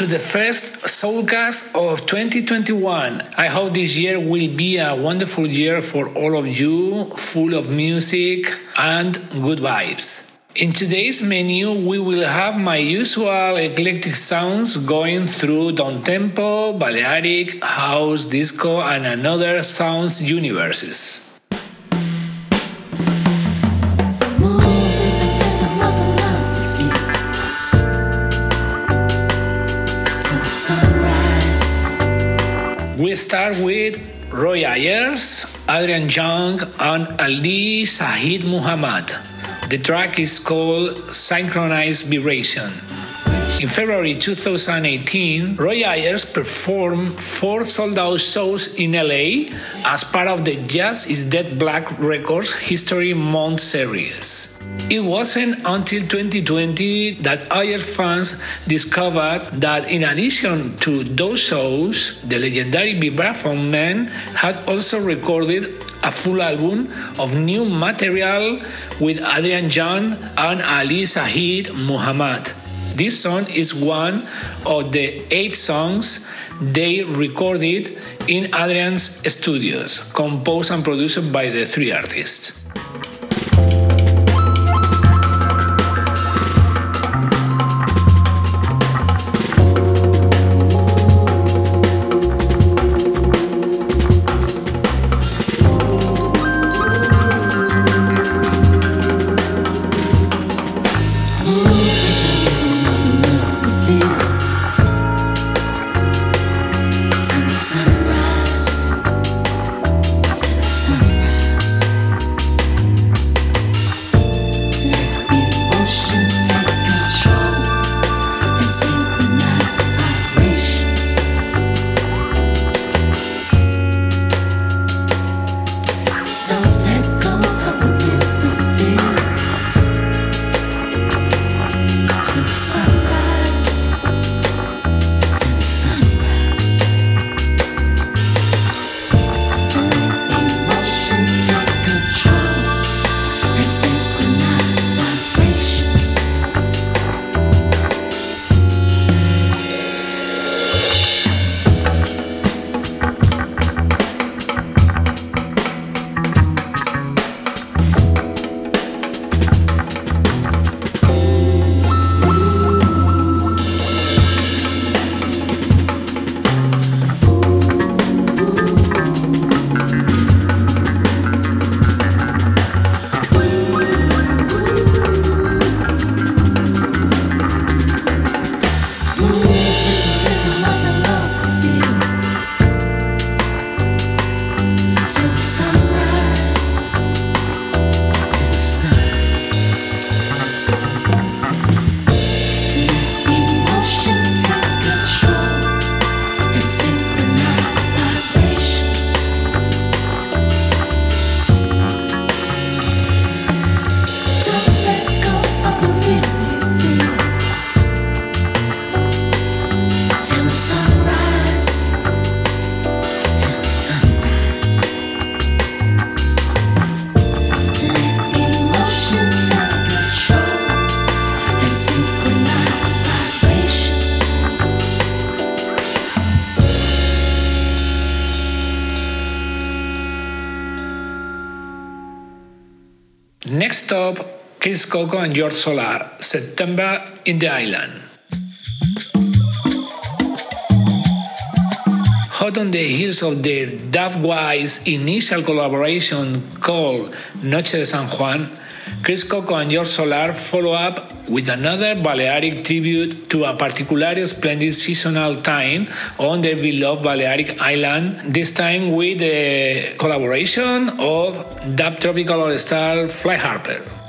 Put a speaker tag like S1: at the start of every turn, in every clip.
S1: to the first Soulcast of 2021. I hope this year will be a wonderful year for all of you, full of music and good vibes. In today's menu, we will have my usual eclectic sounds going through down tempo, Balearic, house, disco, and another sounds universes. Start with Roy Ayers, Adrian Younge, and Ali Shaheed Muhammad. The track is called Synchronized Vibration. In February 2018, Roy Ayers performed four sold out shows in LA as part of the Jazz is Dead Black Records History Month series. It wasn't until 2020 that Ayers fans discovered that in addition to those shows, the legendary vibraphone man had also recorded a full album of new material with Adrian Younge and Ali Shaheed Muhammad. This song is one of the eight songs they recorded in Adrian's studios, composed and produced by the three artists. Next up, Chris Coco and George Solar, September in the Island. Hot on the heels of their Dubwise initial collaboration called Noche de San Juan, Chris Coco and George Solar follow up with another Balearic tribute to a particularly splendid seasonal time on the beloved Balearic island, this time with the collaboration of dub tropical all-star Fly Harper.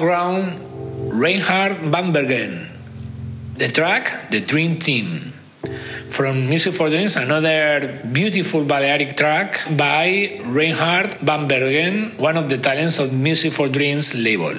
S1: Background, Reinhard Vanbergen. The track, The Dream Team. From Music for Dreams, another beautiful Balearic track by Reinhard Vanbergen, one of the talents of Music for Dreams label.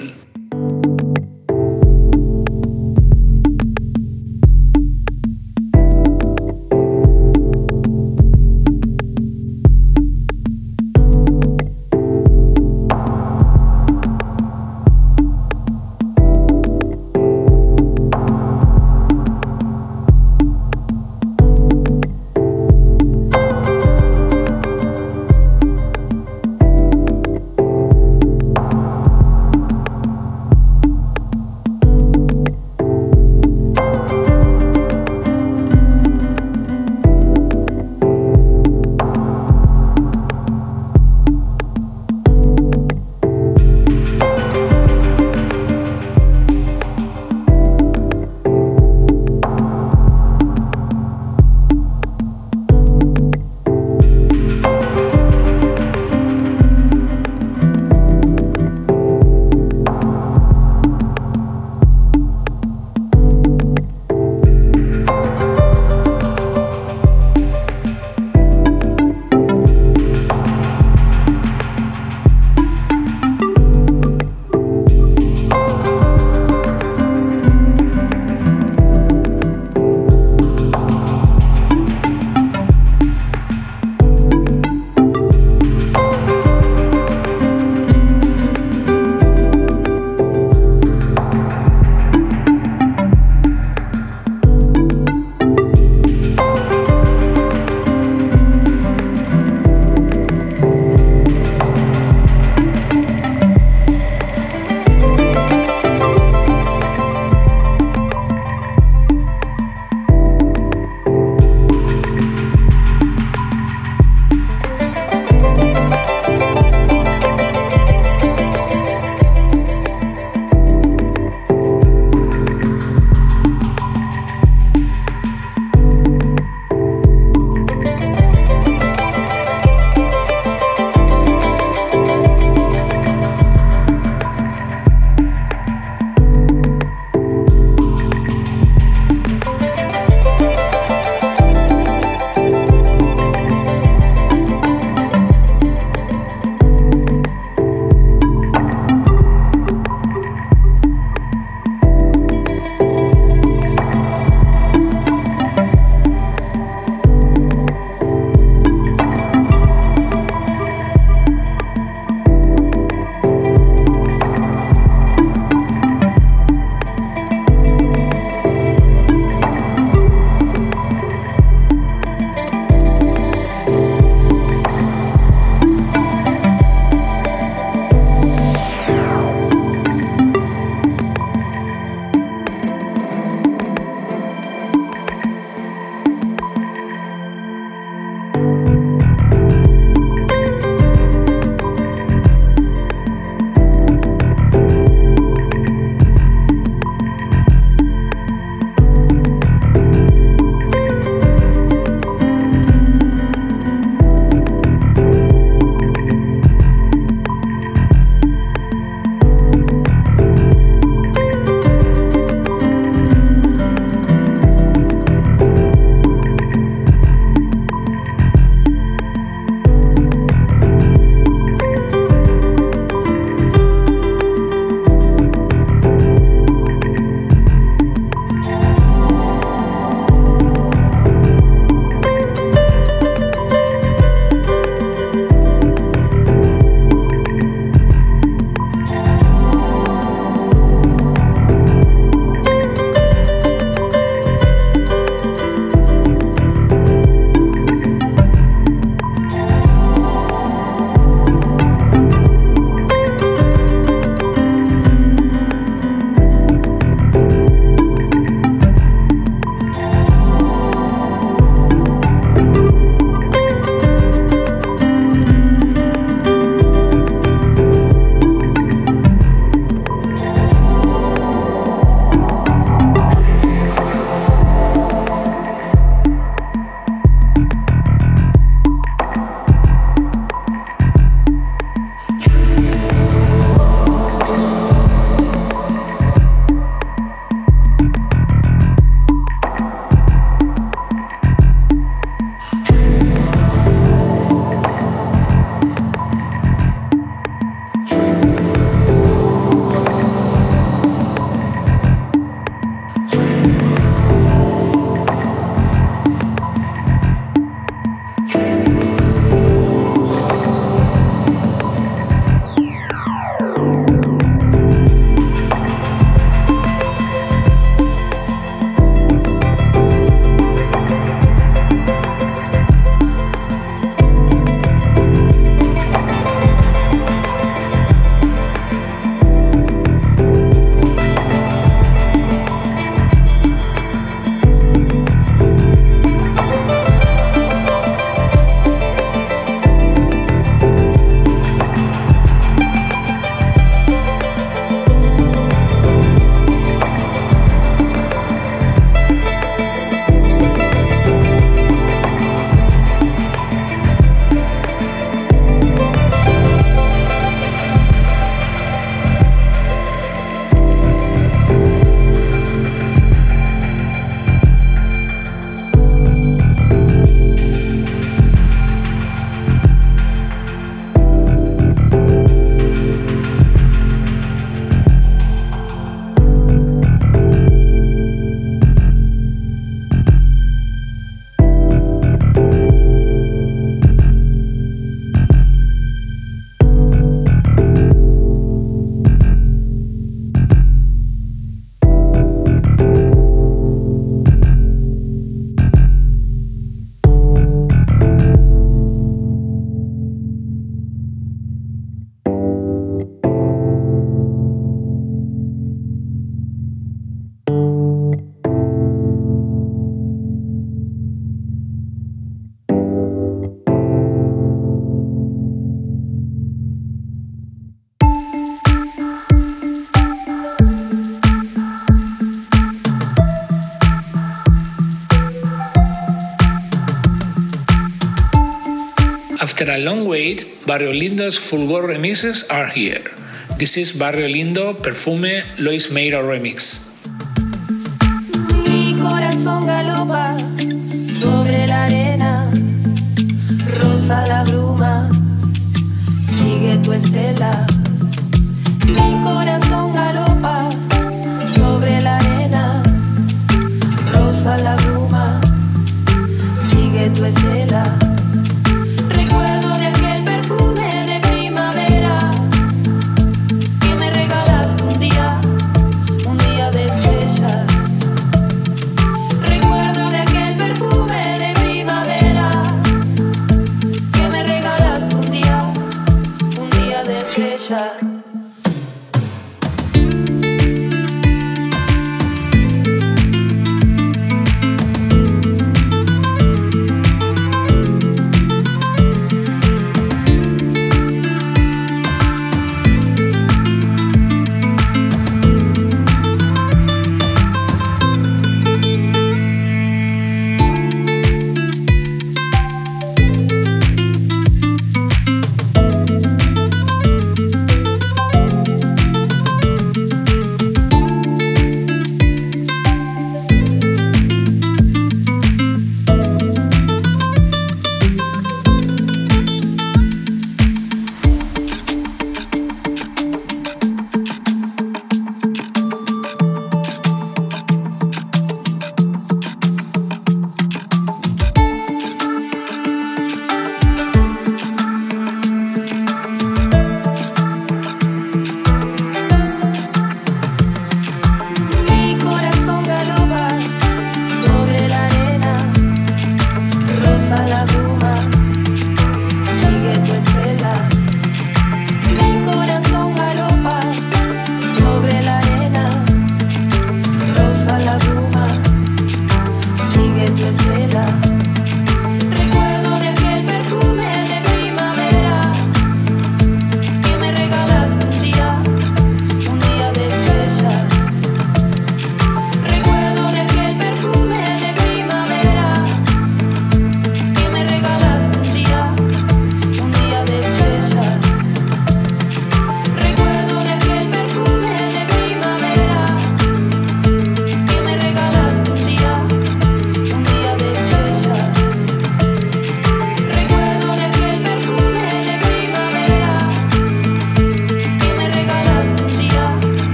S1: A long wait, Barrio Lindo's Fulgor remixes are here. This is Barrio Lindo Perfume Lois Meira remix.
S2: Mi corazón galopa sobre la arena, rosa la bruma, sigue tu estela. Mi corazón galopa sobre la arena, rosa la bruma, sigue tu estela.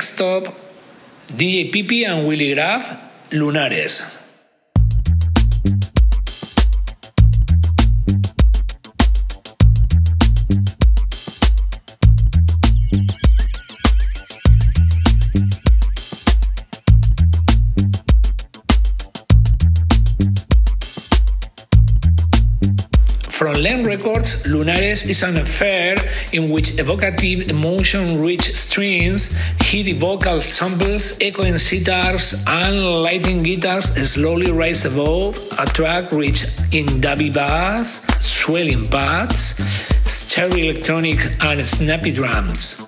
S1: DJ Pipi and Willy Graf, Lunares. Len Records, Lunares is an affair in which evocative, emotion-rich strings, heady vocal samples, echoing sitars, and lighting guitars slowly rise above a track rich in dubby bass, swelling pads, stereo electronic, and snappy drums.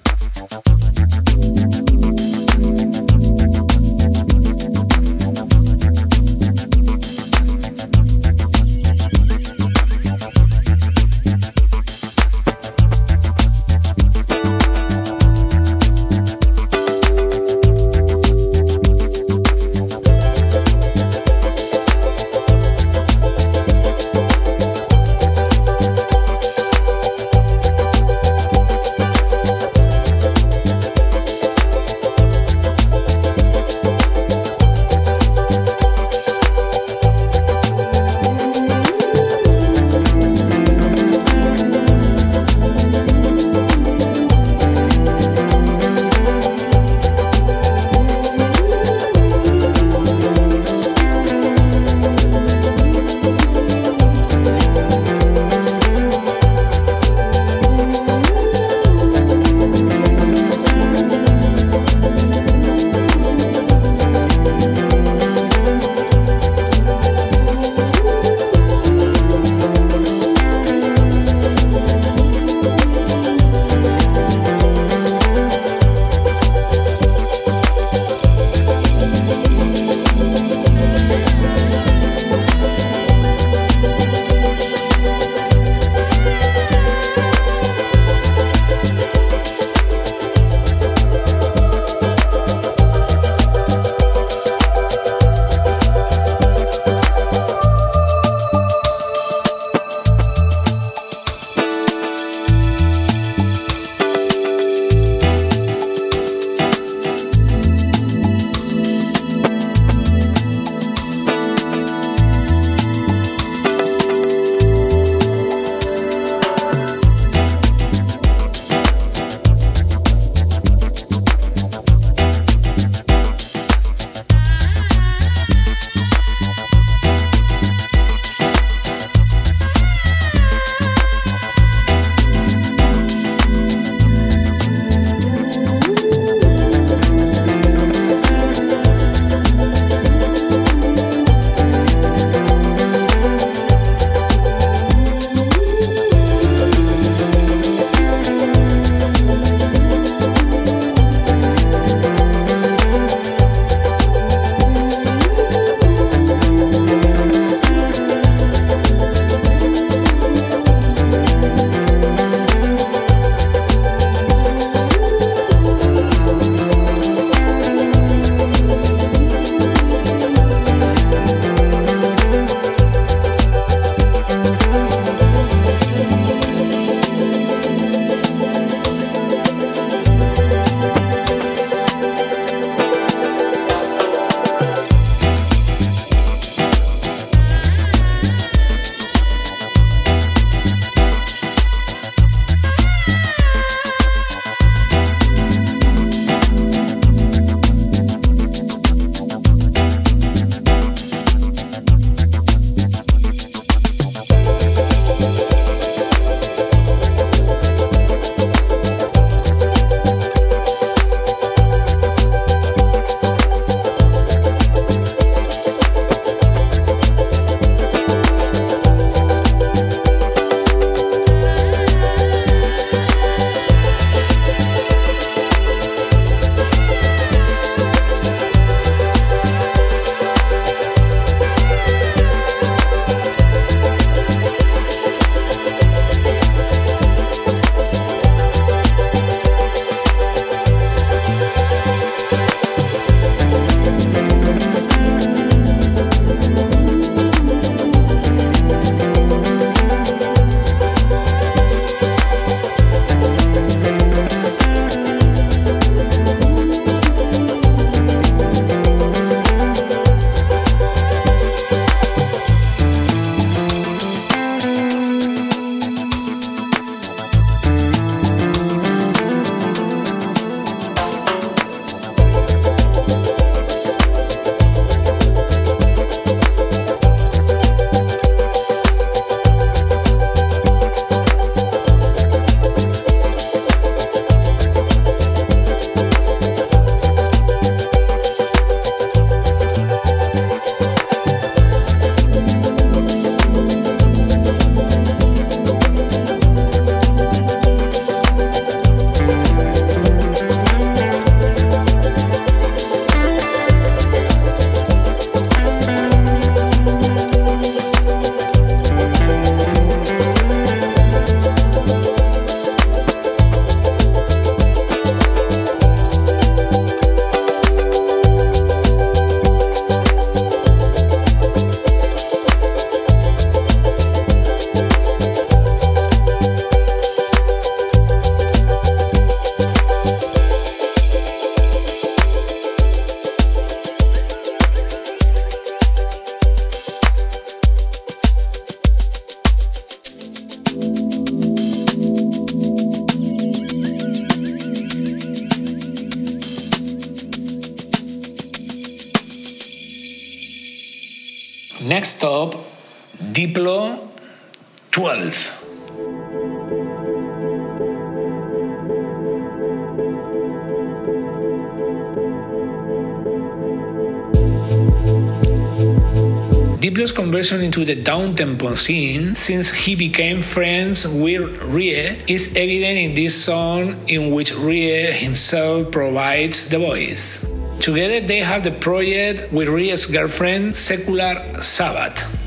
S2: Diplo's conversion into the downtempo scene since he became friends with Ry is evident in this song in which Ry himself provides the voice. Together they have the project with Ry's girlfriend Secular Sabbath.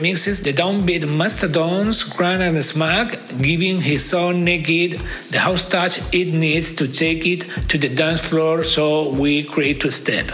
S2: Remixes the downbeat Mastodons, Kraak and Smaak, giving his song Naked the house touch it needs to take it to the dance floor, so we create two step.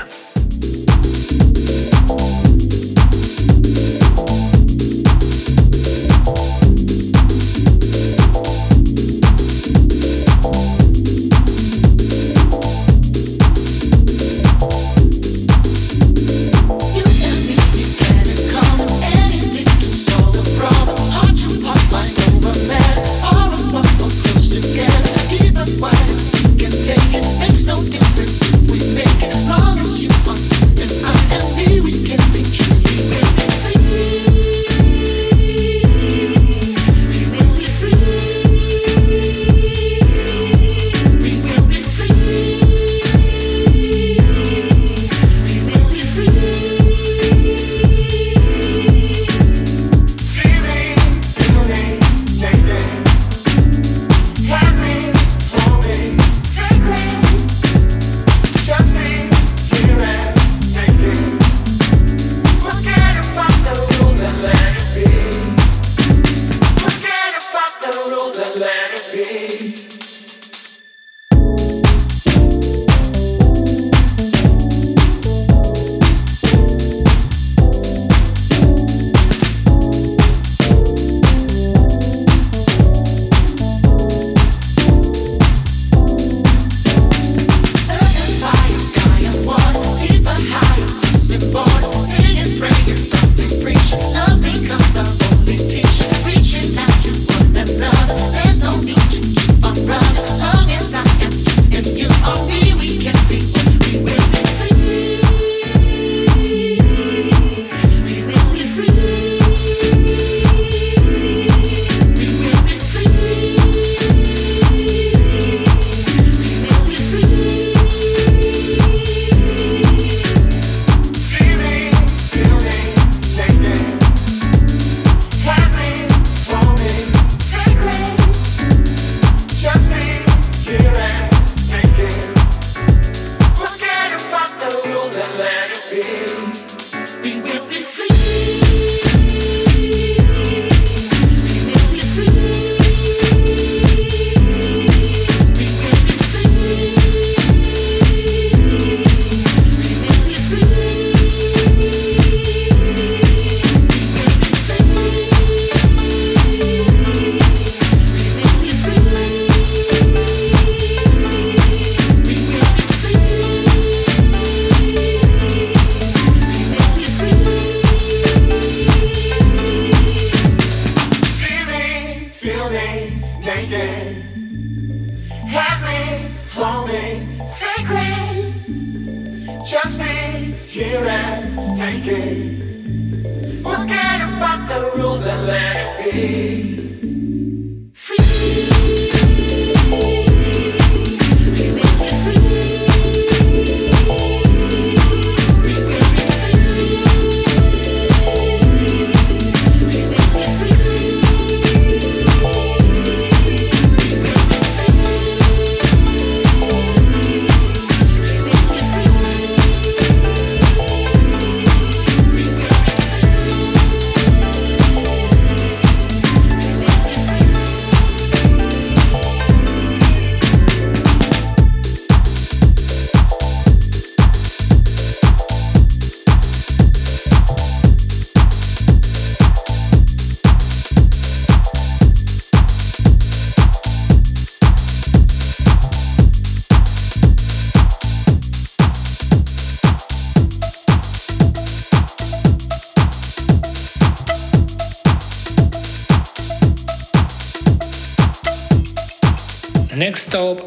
S3: Next stop,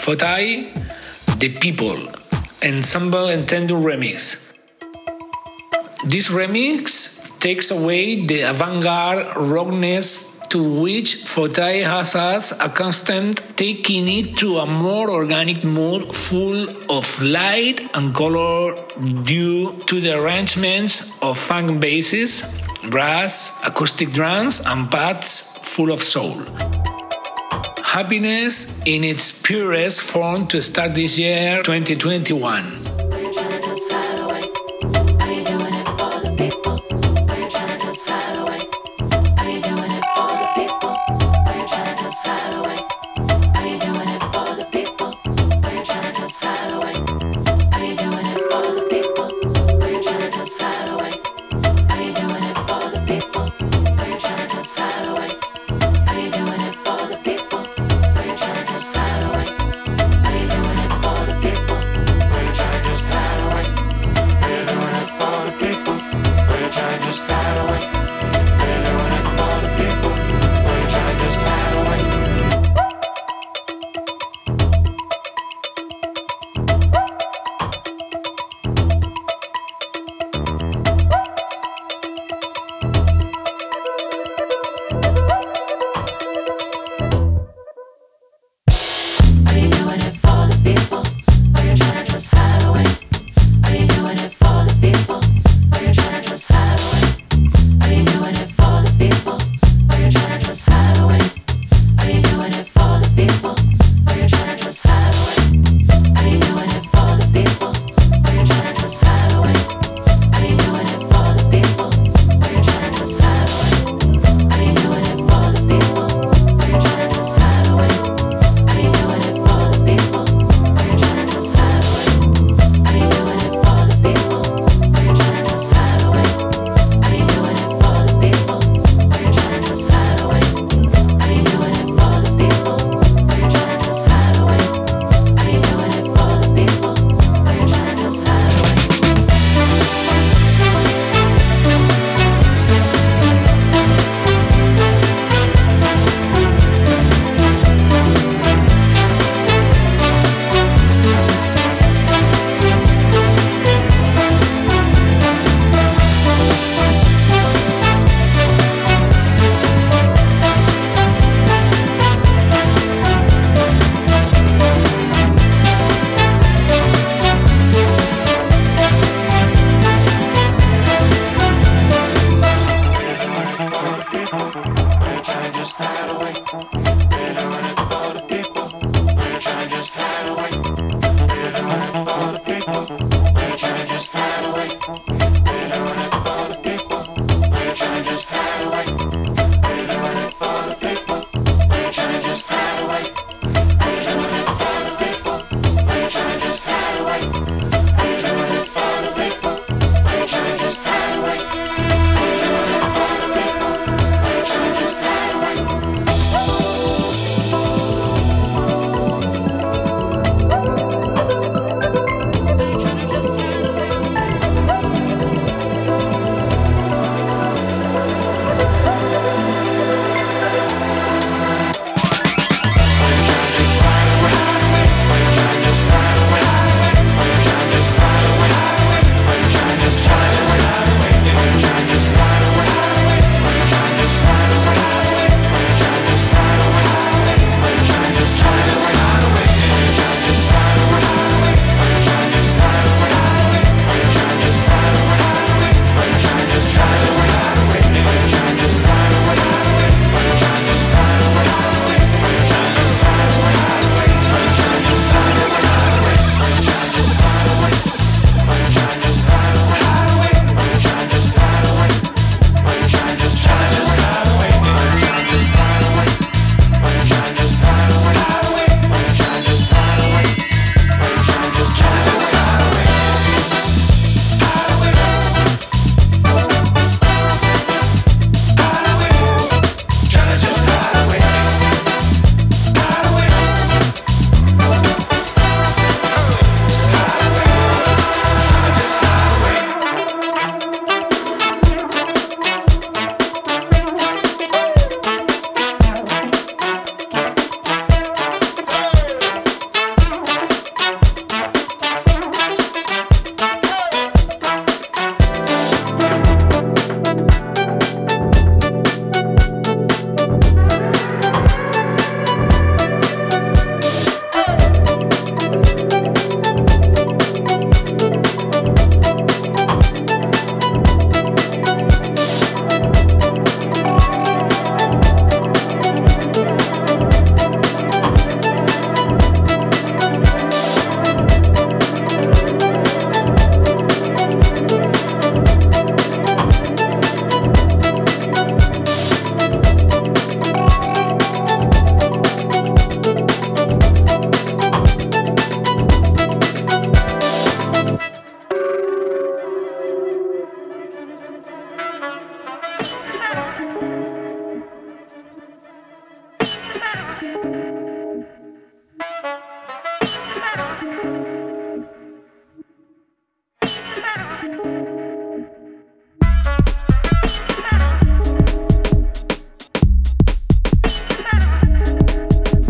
S3: Photay, The People, Ensemble Entendu remix. This remix takes away the avant-garde rockness to which Photay has us accustomed, taking it to a more organic mood full of light and color due to the arrangements of funk basses, brass, acoustic drums, and pads full of soul happiness in its purest form to start this year 2021.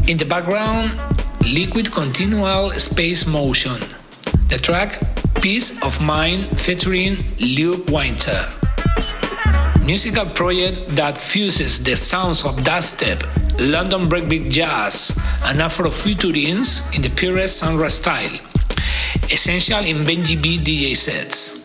S1: In the background, Likwid continual space motion. The track Piece of Mind featuring Luke Wynter. Musical project that fuses the sounds of dubstep, London breakbeat jazz, and Afrofuturism in the purest Sandra style. Essential in Benji B DJ sets.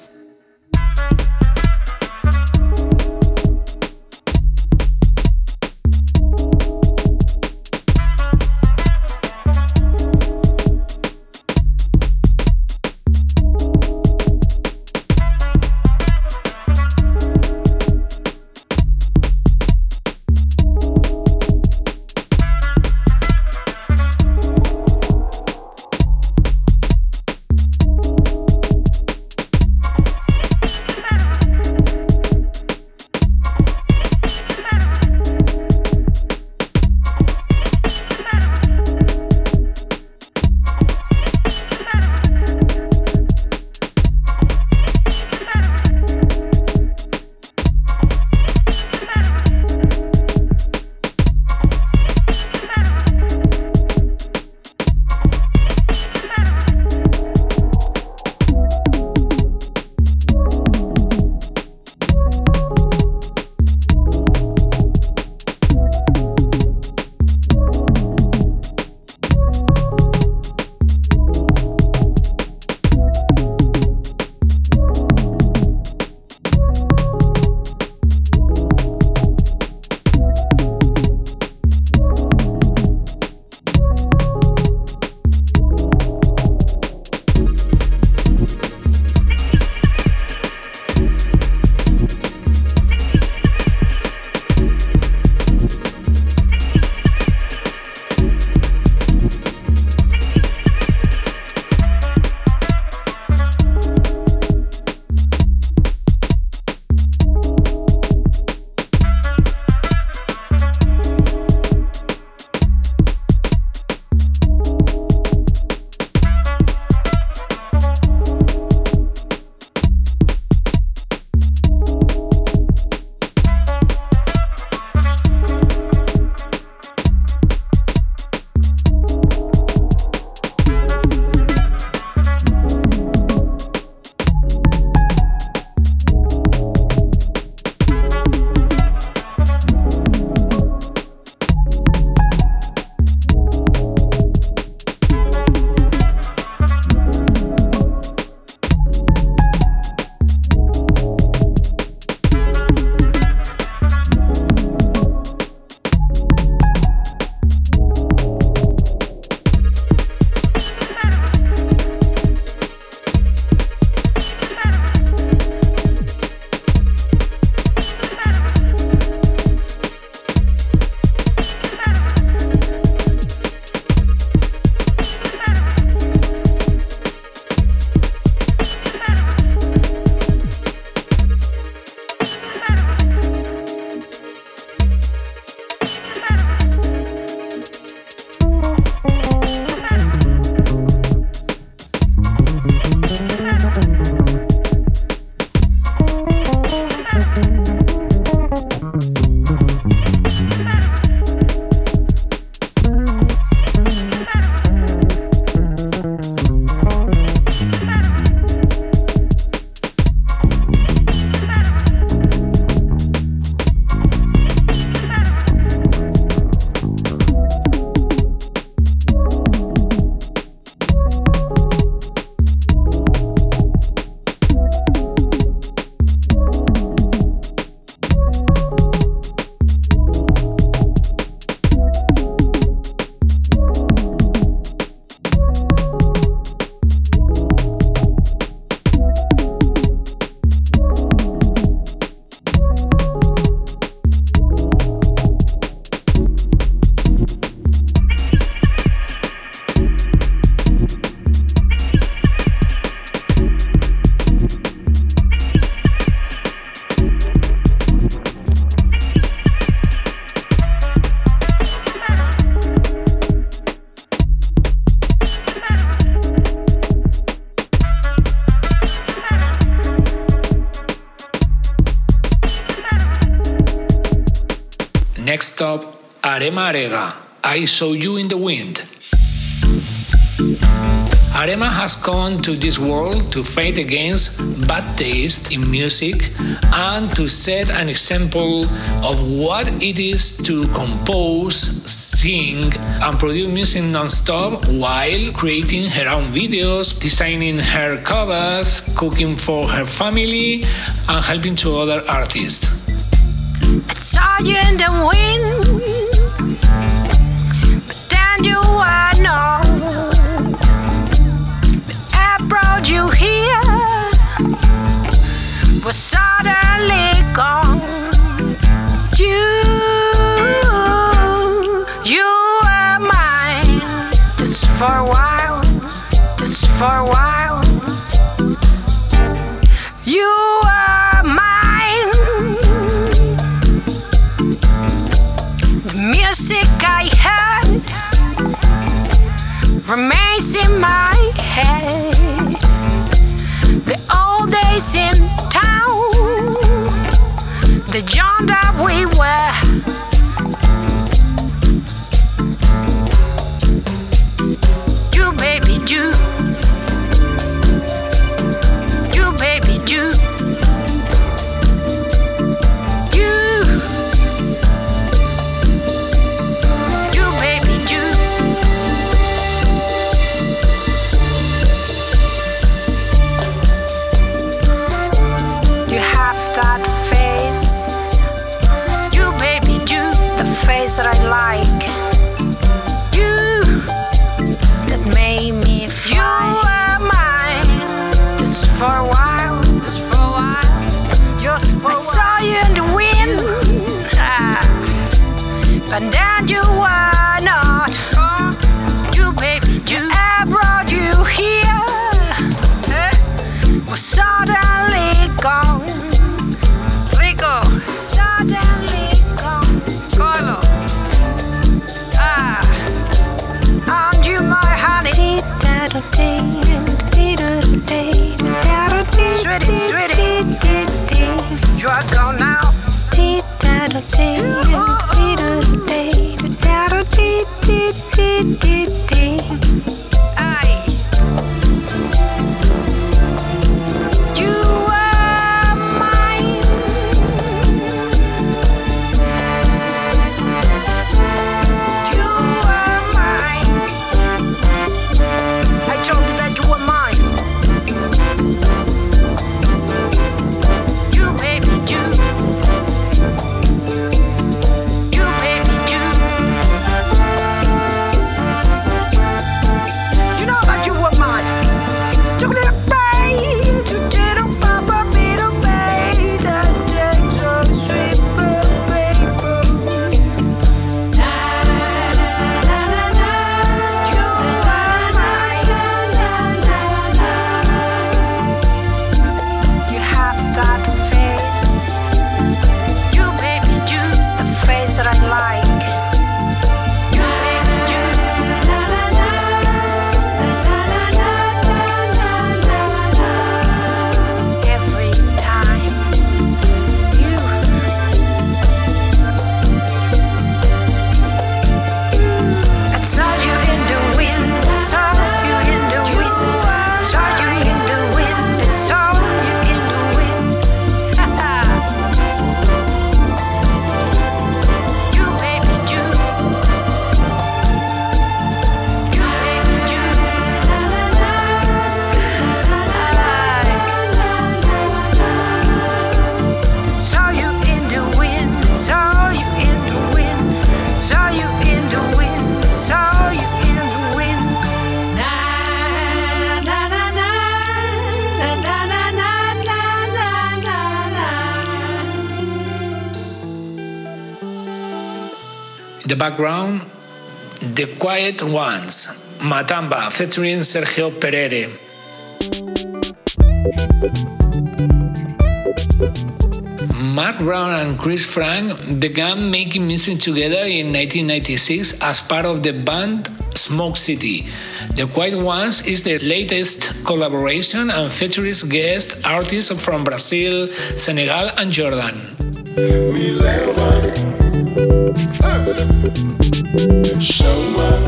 S1: Arega, I Saw You in the Wind. Arema has come to this world to fight against bad taste in music and to set an example of what it is to compose, sing, and produce music non-stop while creating her own videos, designing her covers, cooking for her family, and helping to other artists.
S4: I saw you in the wind, was suddenly gone. You, you were mine, just for a while, just for a while. You were mine. The music I heard remains in my head. The old days in town, the John that we were.
S1: Quiet Ones, Matamba featuring Sergio Perere. Mark Brown and Chris Franck began making music together in 1996 as part of the band
S5: Smoke City. The Quiet Ones is the latest collaboration and features guest artists from Brazil, Senegal, and Jordan. Kamal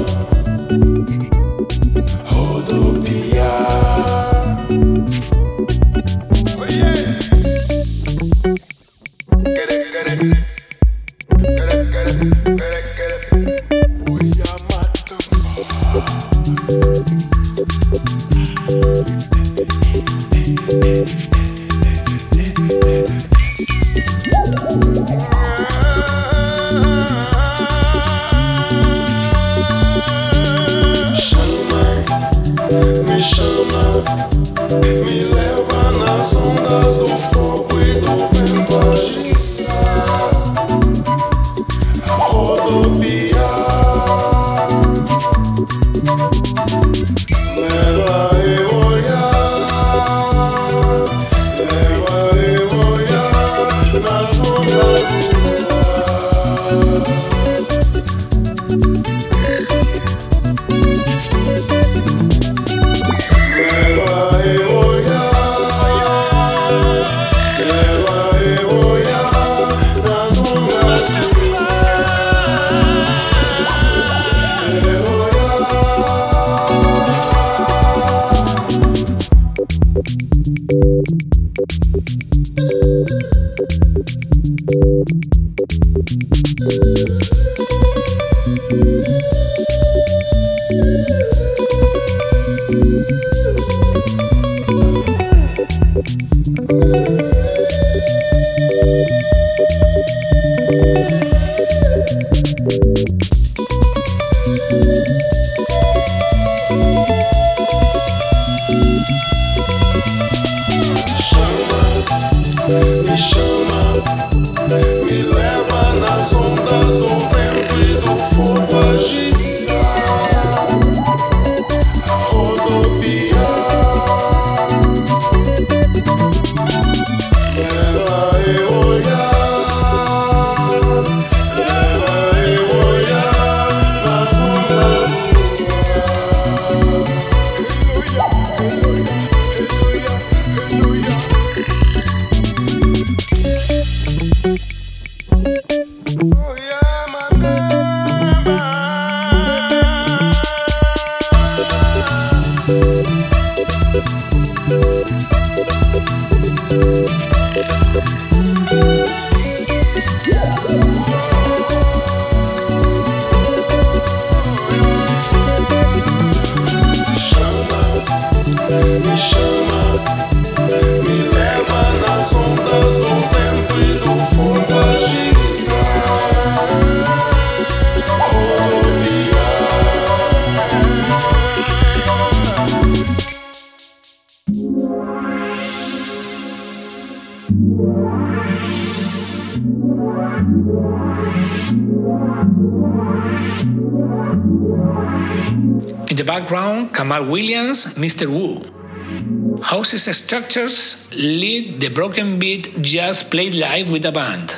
S5: House's structures lead the broken beat jazz played live with a band.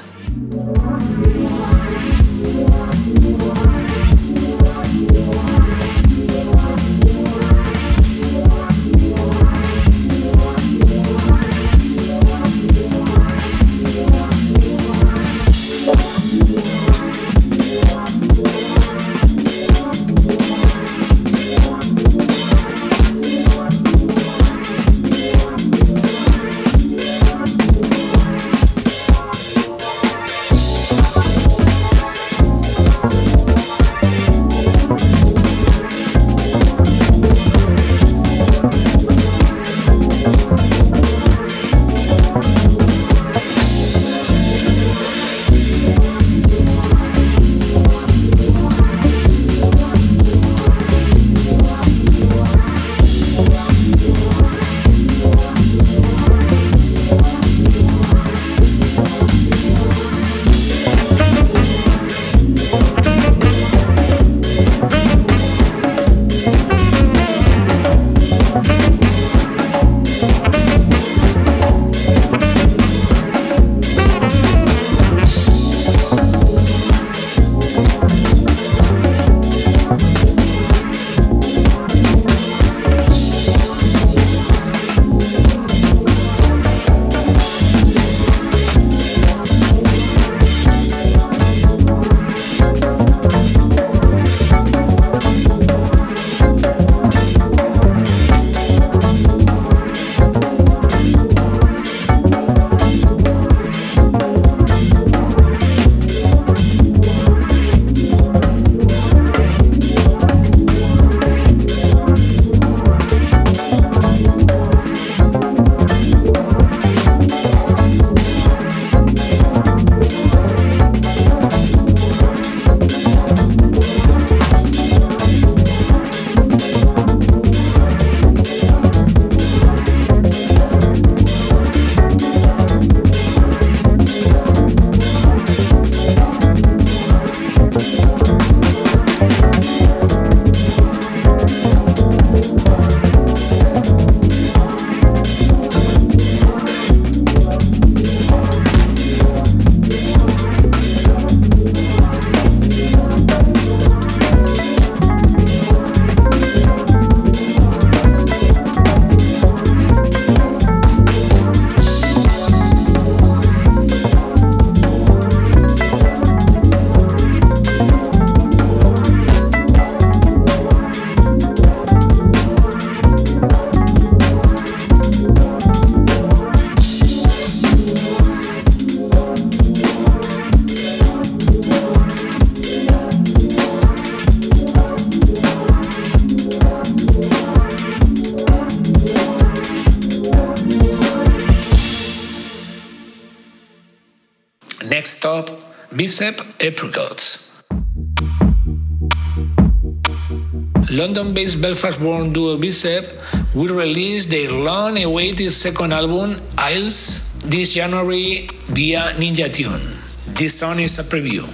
S1: Apricots. London based Belfast born duo Bicep will release their long awaited second album, Isles, this January via Ninja Tune. This song is a preview.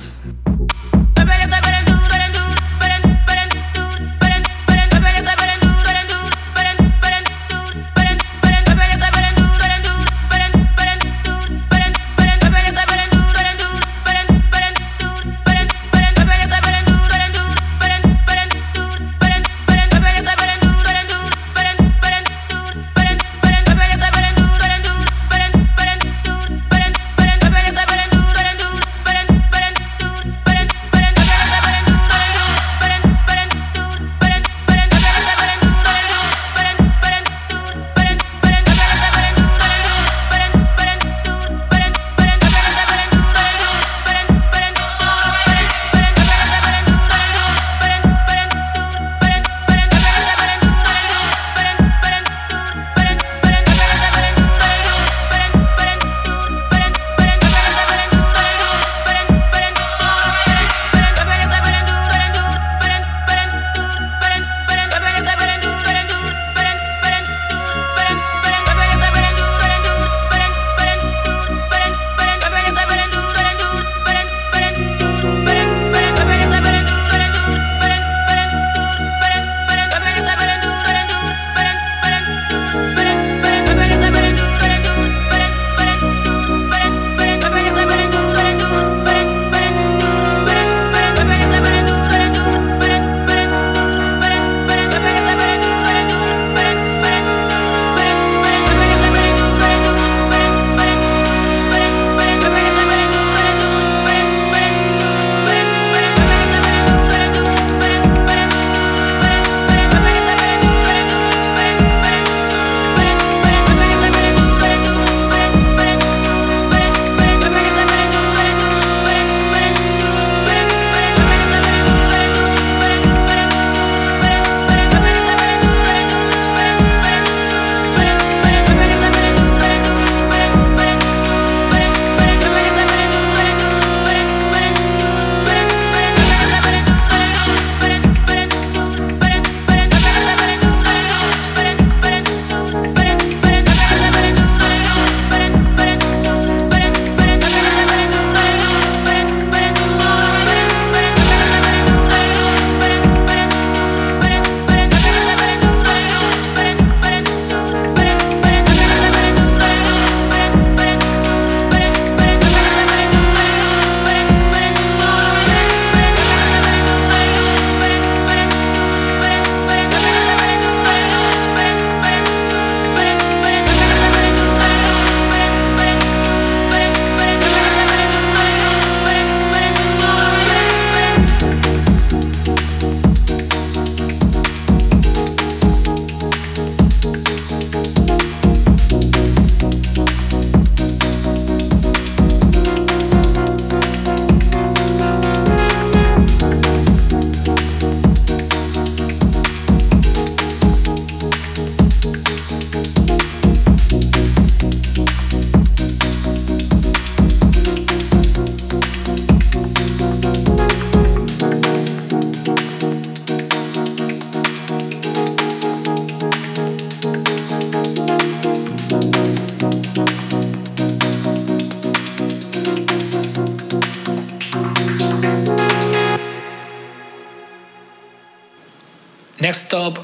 S1: Next up,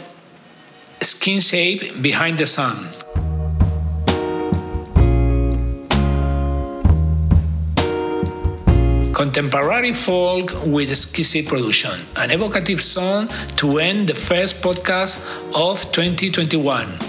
S1: Skinshape Behind the Sun. Contemporary folk with exquisite production, an evocative song to end the first podcast of 2021.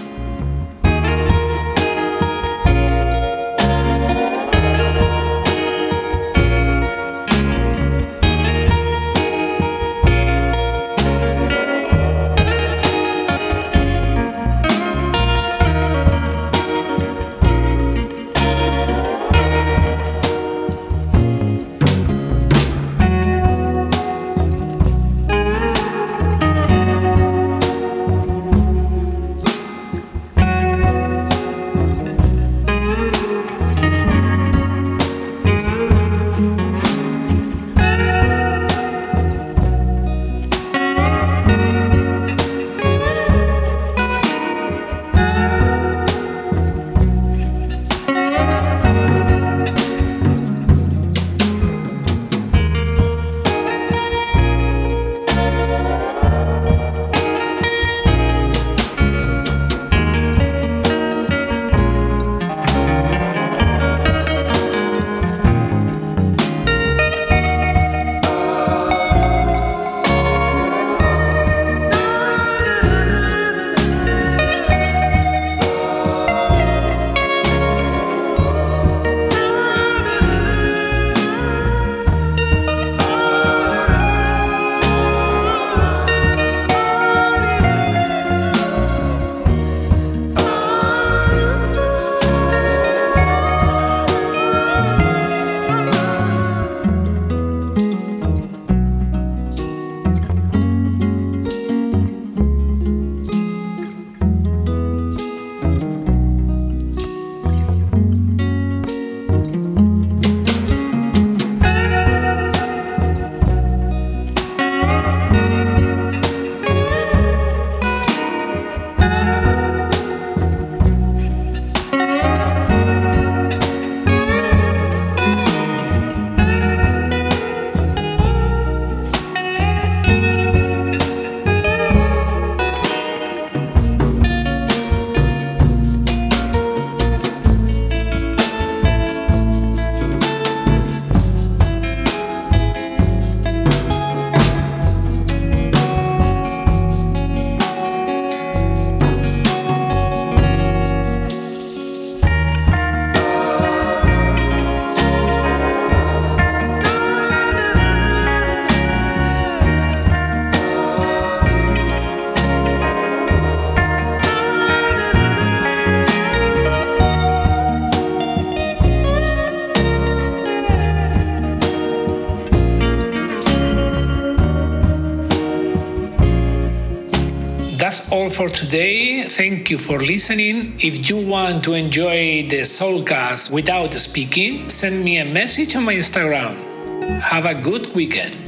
S1: For today. Thank you for listening. If you want to enjoy the Soulcast without speaking, send me a message on my Instagram. Have a good weekend.